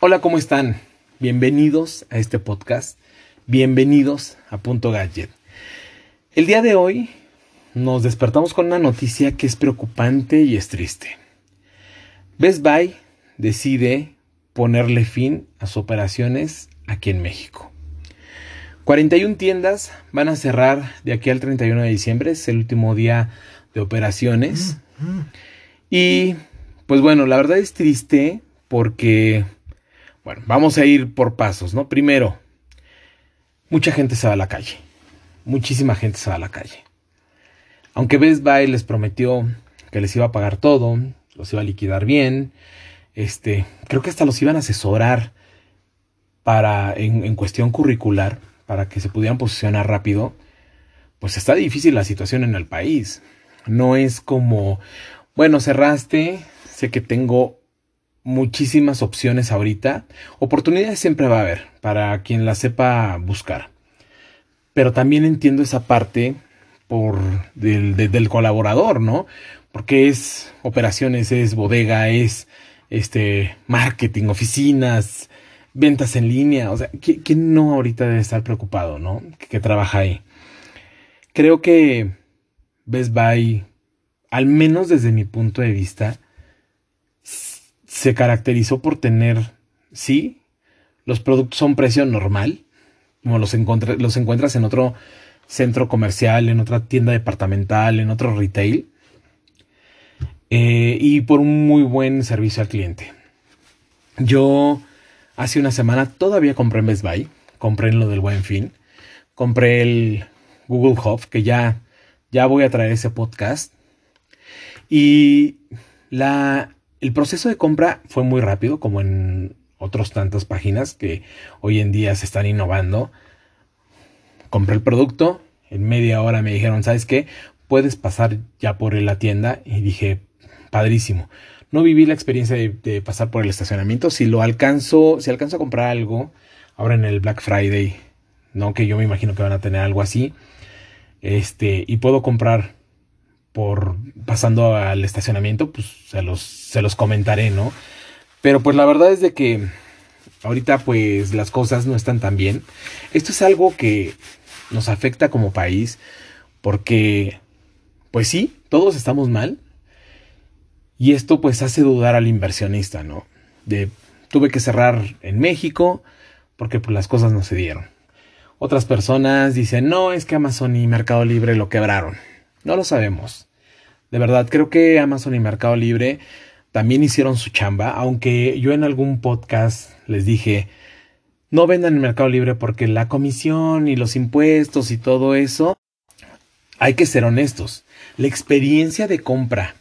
Hola, ¿cómo están? Bienvenidos a este podcast. Bienvenidos a Punto Gadget. El día de hoy nos despertamos con una noticia que es preocupante y es triste. Best Buy decide ponerle fin a sus operaciones aquí en México. 41 tiendas van a cerrar de aquí al 31 de diciembre, es el último día de operaciones. Y pues bueno, la verdad es triste porque bueno, vamos a ir por pasos, ¿no? Primero, mucha gente se va a la calle. Muchísima gente se va a la calle. Aunque Best Buy les prometió que les iba a pagar todo, los iba a liquidar bien, este, creo que hasta los iban a asesorar para, en, en cuestión curricular, para que se pudieran posicionar rápido, pues está difícil la situación en el país. No es como, bueno, cerraste, sé que tengo muchísimas opciones ahorita. Oportunidades siempre va a haber para quien la sepa buscar. Pero también entiendo esa parte por del, del colaborador, ¿no? Porque es operaciones, es bodega, es este marketing, oficinas, ventas en línea. O sea, ¿quién no ahorita debe estar preocupado, ¿no? Que, que trabaja ahí. Creo que Best Buy, al menos desde mi punto de vista, se caracterizó por tener, sí, los productos son precio normal, como los, los encuentras en otro centro comercial, en otra tienda departamental, en otro retail, eh, y por un muy buen servicio al cliente. Yo hace una semana todavía compré en Best Buy, compré en lo del buen fin, compré el Google Hub, que ya, ya voy a traer ese podcast, y la el proceso de compra fue muy rápido, como en otras tantas páginas que hoy en día se están innovando. Compré el producto, en media hora me dijeron, ¿sabes qué? Puedes pasar ya por la tienda y dije, padrísimo. No viví la experiencia de, pasar por el estacionamiento. Si lo alcanzo, si alcanzo a comprar algo, ahora en el Black Friday, no que yo me imagino que van a tener algo así, este, y puedo comprar por pasando al estacionamiento, pues se los, se los comentaré, ¿no? Pero pues la verdad es de que ahorita pues las cosas no están tan bien. Esto es algo que nos afecta como país porque pues sí, todos estamos mal. Y esto pues hace dudar al inversionista, ¿no? De tuve que cerrar en México porque pues las cosas no se dieron. Otras personas dicen, "No, es que Amazon y Mercado Libre lo quebraron." No lo sabemos. De verdad, creo que Amazon y Mercado Libre también hicieron su chamba, aunque yo en algún podcast les dije, no vendan en Mercado Libre porque la comisión y los impuestos y todo eso, hay que ser honestos. La experiencia de compra,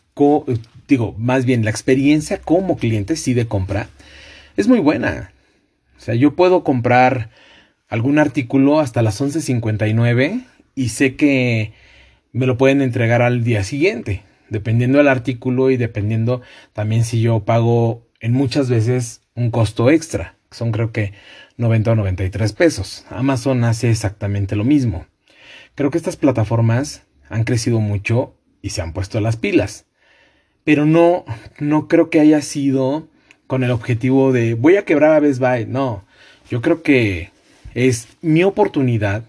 digo, más bien la experiencia como cliente, sí de compra, es muy buena. O sea, yo puedo comprar algún artículo hasta las 11.59 y sé que me lo pueden entregar al día siguiente, dependiendo del artículo y dependiendo también si yo pago en muchas veces un costo extra, son creo que 90 o 93 pesos. Amazon hace exactamente lo mismo. Creo que estas plataformas han crecido mucho y se han puesto las pilas. Pero no, no creo que haya sido con el objetivo de voy a quebrar a Best Buy. No, yo creo que es mi oportunidad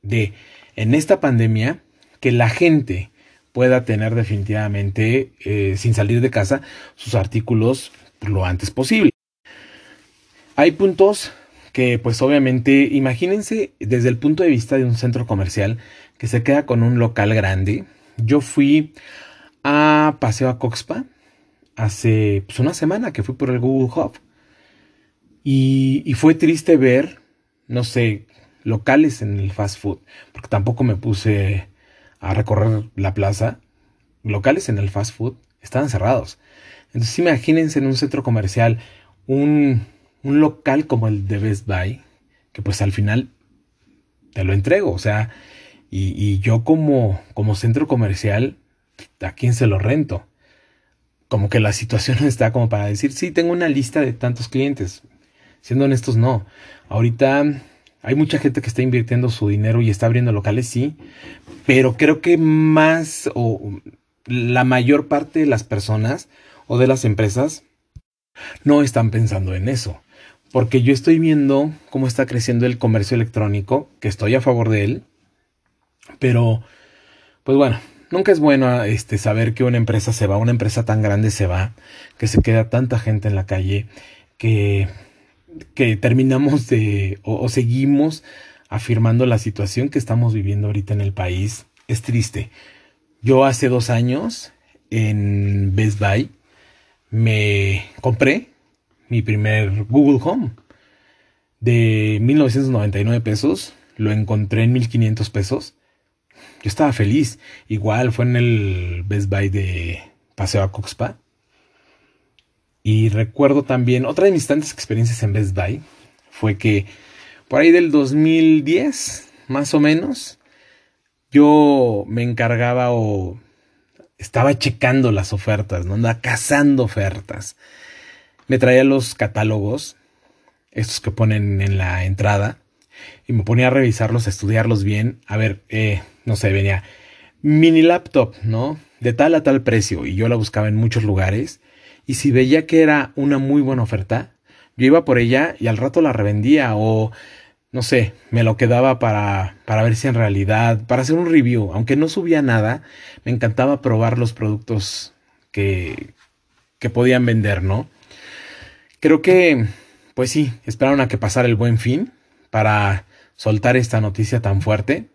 de en esta pandemia que la gente pueda tener definitivamente, eh, sin salir de casa, sus artículos lo antes posible. Hay puntos que pues obviamente, imagínense desde el punto de vista de un centro comercial que se queda con un local grande. Yo fui a Paseo a Coxpa hace pues, una semana que fui por el Google Hub. Y, y fue triste ver, no sé, locales en el fast food, porque tampoco me puse a recorrer la plaza, locales en el fast food estaban cerrados. Entonces imagínense en un centro comercial un, un local como el de Best Buy, que pues al final te lo entrego, o sea, y, y, yo como, como centro comercial, ¿a quién se lo rento? Como que la situación está como para decir, sí, tengo una lista de tantos clientes. Siendo honestos, no. Ahorita hay mucha gente que está invirtiendo su dinero y está abriendo locales, sí, pero creo que más o la mayor parte de las personas o de las empresas no están pensando en eso. Porque yo estoy viendo cómo está creciendo el comercio electrónico, que estoy a favor de él. Pero, pues bueno, nunca es bueno este, saber que una empresa se va, una empresa tan grande se va, que se queda tanta gente en la calle, que, que terminamos de, o seguimos afirmando la situación que estamos viviendo ahorita en el país. Es triste. Yo hace dos años en Best Buy me compré mi primer Google Home de 1999 pesos. Lo encontré en 1500 pesos. Yo estaba feliz. Igual fue en el Best Buy de Paseo a Coxpa. Y recuerdo también, otra de mis tantas experiencias en Best Buy fue que por ahí del 2010, más o menos, yo me encargaba o estaba checando las ofertas, ¿no? Andaba cazando ofertas. Me traía los catálogos, estos que ponen en la entrada, y me ponía a revisarlos, a estudiarlos bien. A ver, eh, no sé, venía mini laptop, ¿no? De tal a tal precio, y yo la buscaba en muchos lugares. Y si veía que era una muy buena oferta, yo iba por ella y al rato la revendía o no sé, me lo quedaba para, para ver si en realidad, para hacer un review, aunque no subía nada, me encantaba probar los productos que, que podían vender, ¿no? Creo que, pues sí, esperaron a que pasara el buen fin para soltar esta noticia tan fuerte.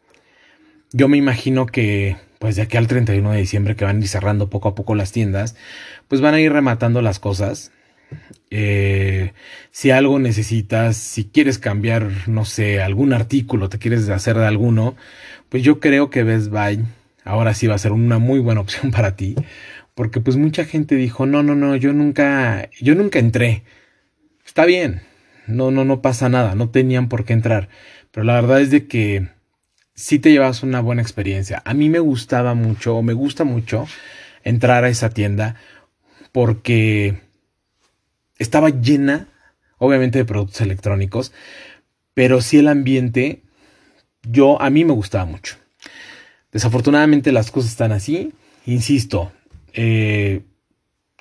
Yo me imagino que, pues de aquí al 31 de diciembre que van a ir cerrando poco a poco las tiendas, pues van a ir rematando las cosas. Eh, si algo necesitas, si quieres cambiar, no sé, algún artículo, te quieres hacer de alguno, pues yo creo que Best Buy ahora sí va a ser una muy buena opción para ti, porque pues mucha gente dijo, no, no, no, yo nunca, yo nunca entré. Está bien, no, no, no pasa nada, no tenían por qué entrar, pero la verdad es de que sí te llevas una buena experiencia. A mí me gustaba mucho, o me gusta mucho entrar a esa tienda porque estaba llena, obviamente, de productos electrónicos, pero sí el ambiente, yo, a mí me gustaba mucho. Desafortunadamente las cosas están así, insisto, eh,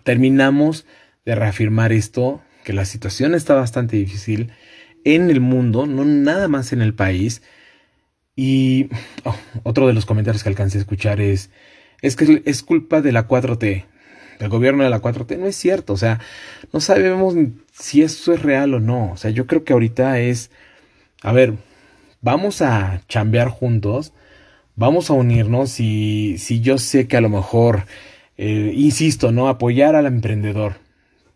terminamos de reafirmar esto, que la situación está bastante difícil en el mundo, no nada más en el país. Y oh, otro de los comentarios que alcancé a escuchar es, es que es culpa de la 4T del gobierno de la 4T. No es cierto, o sea, no sabemos si eso es real o no. O sea, yo creo que ahorita es, a ver, vamos a chambear juntos, vamos a unirnos y si yo sé que a lo mejor, eh, insisto, ¿no? Apoyar al emprendedor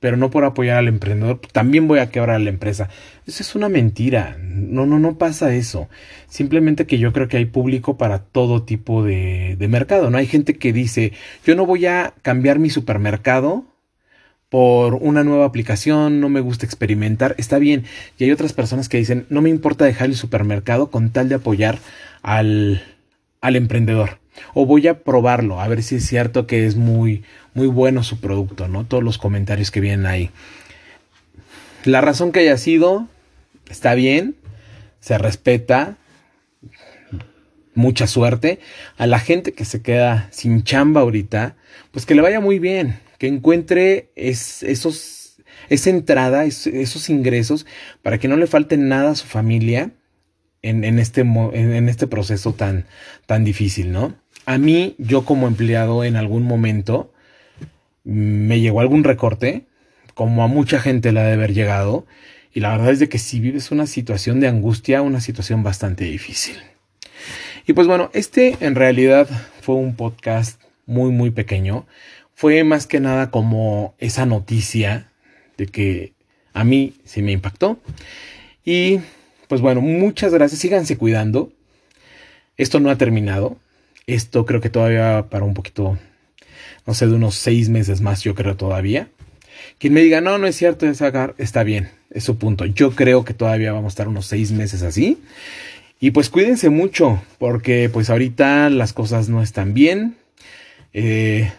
pero no por apoyar al emprendedor, también voy a quebrar a la empresa. Eso es una mentira. No, no, no pasa eso. Simplemente que yo creo que hay público para todo tipo de, de mercado. No hay gente que dice, yo no voy a cambiar mi supermercado por una nueva aplicación, no me gusta experimentar, está bien. Y hay otras personas que dicen, no me importa dejar el supermercado con tal de apoyar al, al emprendedor. O voy a probarlo, a ver si es cierto que es muy, muy bueno su producto, ¿no? Todos los comentarios que vienen ahí. La razón que haya sido, está bien, se respeta, mucha suerte. A la gente que se queda sin chamba ahorita, pues que le vaya muy bien, que encuentre esos, esa entrada, esos ingresos, para que no le falte nada a su familia en, en, este, en, este proceso tan, tan difícil, ¿no? A mí, yo como empleado en algún momento, me llegó algún recorte, como a mucha gente le ha de haber llegado, y la verdad es de que si vives una situación de angustia, una situación bastante difícil. Y pues bueno, este en realidad fue un podcast muy muy pequeño. Fue más que nada como esa noticia de que a mí sí me impactó. Y pues bueno, muchas gracias. Síganse cuidando. Esto no ha terminado. Esto creo que todavía para un poquito, no sé, de unos seis meses más, yo creo todavía. Quien me diga, no, no es cierto, es agar, está bien, es su punto. Yo creo que todavía vamos a estar unos seis meses así. Y pues cuídense mucho, porque pues ahorita las cosas no están bien. Eh,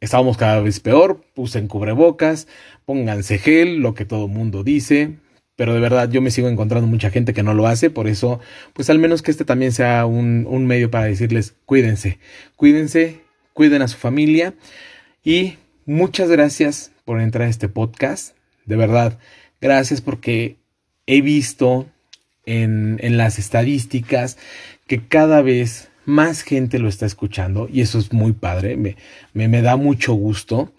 estábamos cada vez peor, puse en cubrebocas, pónganse gel, lo que todo mundo dice, pero de verdad yo me sigo encontrando mucha gente que no lo hace, por eso, pues al menos que este también sea un, un medio para decirles, cuídense, cuídense, cuiden a su familia y muchas gracias por entrar a este podcast. De verdad, gracias porque he visto en, en las estadísticas que cada vez más gente lo está escuchando y eso es muy padre, me, me, da mucho gusto.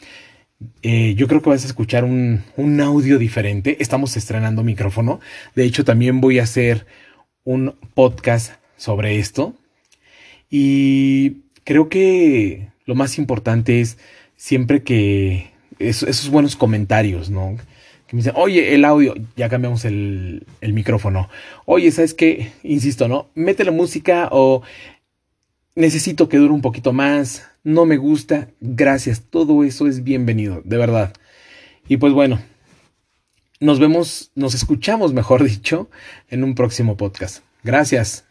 Eh, yo creo que vas a escuchar un, un, audio diferente. Estamos estrenando micrófono. De hecho, también voy a hacer un podcast sobre esto. Y creo que lo más importante es siempre que esos buenos comentarios, ¿no? Que me dicen, oye, el audio, ya cambiamos el, el micrófono. Oye, ¿sabes qué? Insisto, ¿no? Mete la música o necesito que dure un poquito más, no me gusta, gracias, todo eso es bienvenido, de verdad. Y pues bueno, nos vemos, nos escuchamos, mejor dicho, en un próximo podcast. Gracias.